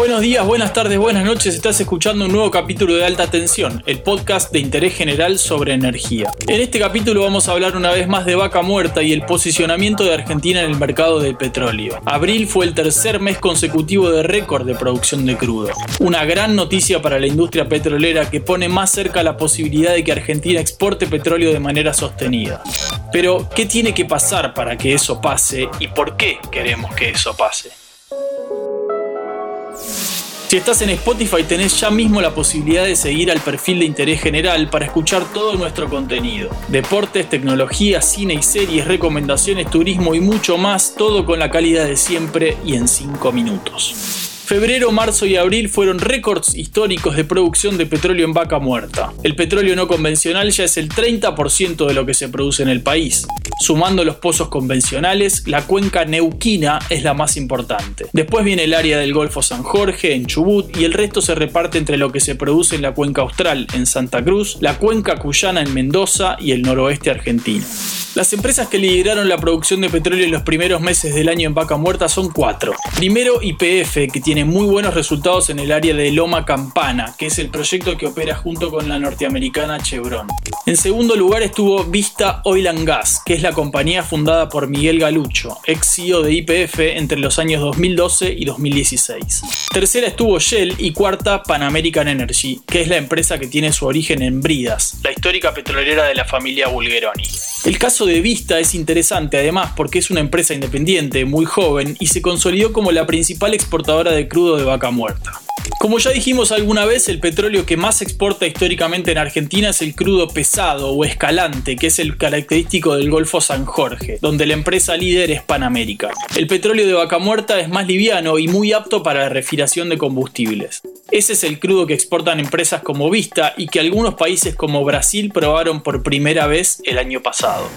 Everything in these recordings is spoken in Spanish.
Buenos días, buenas tardes, buenas noches. Estás escuchando un nuevo capítulo de Alta Tensión, el podcast de interés general sobre energía. En este capítulo vamos a hablar una vez más de vaca muerta y el posicionamiento de Argentina en el mercado del petróleo. Abril fue el tercer mes consecutivo de récord de producción de crudo. Una gran noticia para la industria petrolera que pone más cerca la posibilidad de que Argentina exporte petróleo de manera sostenida. Pero, ¿qué tiene que pasar para que eso pase y por qué queremos que eso pase? Si estás en Spotify tenés ya mismo la posibilidad de seguir al perfil de interés general para escuchar todo nuestro contenido. Deportes, tecnología, cine y series, recomendaciones, turismo y mucho más, todo con la calidad de siempre y en 5 minutos. Febrero, marzo y abril fueron récords históricos de producción de petróleo en vaca muerta. El petróleo no convencional ya es el 30% de lo que se produce en el país. Sumando los pozos convencionales, la cuenca neuquina es la más importante. Después viene el área del Golfo San Jorge, en Chubut, y el resto se reparte entre lo que se produce en la cuenca austral, en Santa Cruz, la cuenca cuyana en Mendoza y el noroeste argentino. Las empresas que lideraron la producción de petróleo en los primeros meses del año en vaca muerta son cuatro. Primero, YPF, que tiene muy buenos resultados en el área de Loma Campana, que es el proyecto que opera junto con la norteamericana Chevron. En segundo lugar estuvo Vista Oil and Gas, que es la compañía fundada por Miguel Galucho, ex CEO de YPF entre los años 2012 y 2016. Tercera estuvo Shell y cuarta Pan American Energy, que es la empresa que tiene su origen en Bridas, la histórica petrolera de la familia Bulgeroni. El caso de Vista es interesante además porque es una empresa independiente, muy joven y se consolidó como la principal exportadora de crudo de vaca muerta. Como ya dijimos alguna vez, el petróleo que más exporta históricamente en Argentina es el crudo pesado o escalante, que es el característico del Golfo San Jorge, donde la empresa líder es Panamérica. El petróleo de vaca muerta es más liviano y muy apto para la refinación de combustibles. Ese es el crudo que exportan empresas como Vista y que algunos países como Brasil probaron por primera vez el año pasado.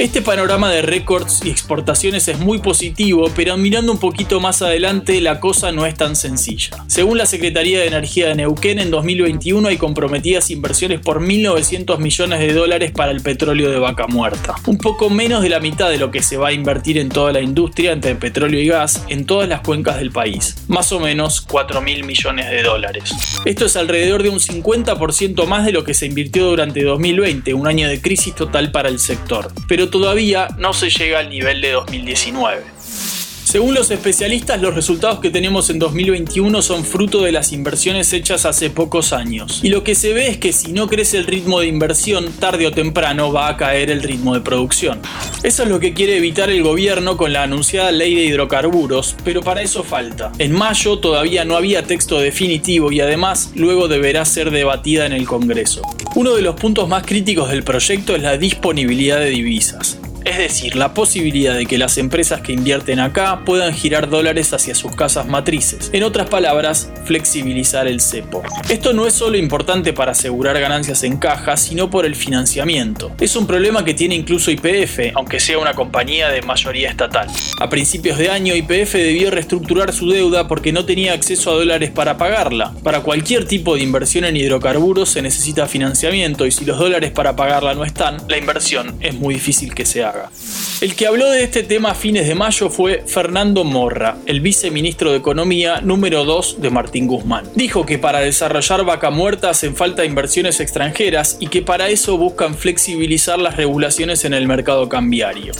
Este panorama de récords y exportaciones es muy positivo, pero mirando un poquito más adelante la cosa no es tan sencilla. Según la Secretaría de Energía de Neuquén, en 2021 hay comprometidas inversiones por 1.900 millones de dólares para el petróleo de vaca muerta. Un poco menos de la mitad de lo que se va a invertir en toda la industria entre petróleo y gas en todas las cuencas del país. Más o menos 4.000 millones de dólares. Esto es alrededor de un 50% más de lo que se invirtió durante 2020, un año de crisis total para el sector. Pero todavía no se llega al nivel de 2019. Según los especialistas, los resultados que tenemos en 2021 son fruto de las inversiones hechas hace pocos años. Y lo que se ve es que si no crece el ritmo de inversión, tarde o temprano va a caer el ritmo de producción. Eso es lo que quiere evitar el gobierno con la anunciada ley de hidrocarburos, pero para eso falta. En mayo todavía no había texto definitivo y además luego deberá ser debatida en el Congreso. Uno de los puntos más críticos del proyecto es la disponibilidad de divisas. Es decir, la posibilidad de que las empresas que invierten acá puedan girar dólares hacia sus casas matrices. En otras palabras, flexibilizar el cepo. Esto no es solo importante para asegurar ganancias en caja, sino por el financiamiento. Es un problema que tiene incluso IPF, aunque sea una compañía de mayoría estatal. A principios de año, IPF debió reestructurar su deuda porque no tenía acceso a dólares para pagarla. Para cualquier tipo de inversión en hidrocarburos se necesita financiamiento y si los dólares para pagarla no están, la inversión es muy difícil que se haga. El que habló de este tema a fines de mayo fue Fernando Morra, el viceministro de Economía número 2 de Martín Guzmán. Dijo que para desarrollar vaca muerta hacen falta inversiones extranjeras y que para eso buscan flexibilizar las regulaciones en el mercado cambiario.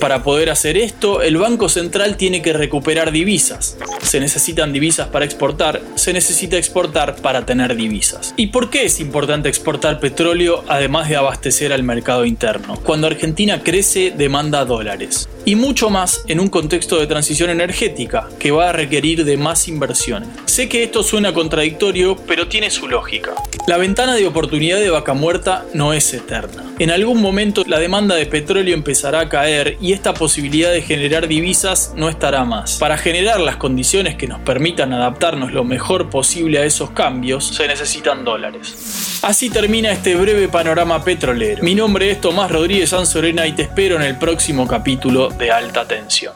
Para poder hacer esto, el Banco Central tiene que recuperar divisas. Se necesitan divisas para exportar, se necesita exportar para tener divisas. ¿Y por qué es importante exportar petróleo además de abastecer al mercado interno? Cuando Argentina crece, demanda dólares y mucho más en un contexto de transición energética que va a requerir de más inversiones. Sé que esto suena contradictorio, pero tiene su lógica. La ventana de oportunidad de vaca muerta no es eterna. En algún momento la demanda de petróleo empezará a caer y esta posibilidad de generar divisas no estará más. Para generar las condiciones que nos permitan adaptarnos lo mejor posible a esos cambios, se necesitan dólares. Así termina este breve panorama petrolero. Mi nombre es Tomás Rodríguez Sanzorena y te espero en el próximo capítulo de alta tensión.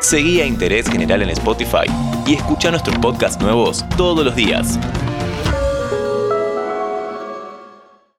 Seguí a Interés General en Spotify y escucha nuestros podcasts nuevos todos los días.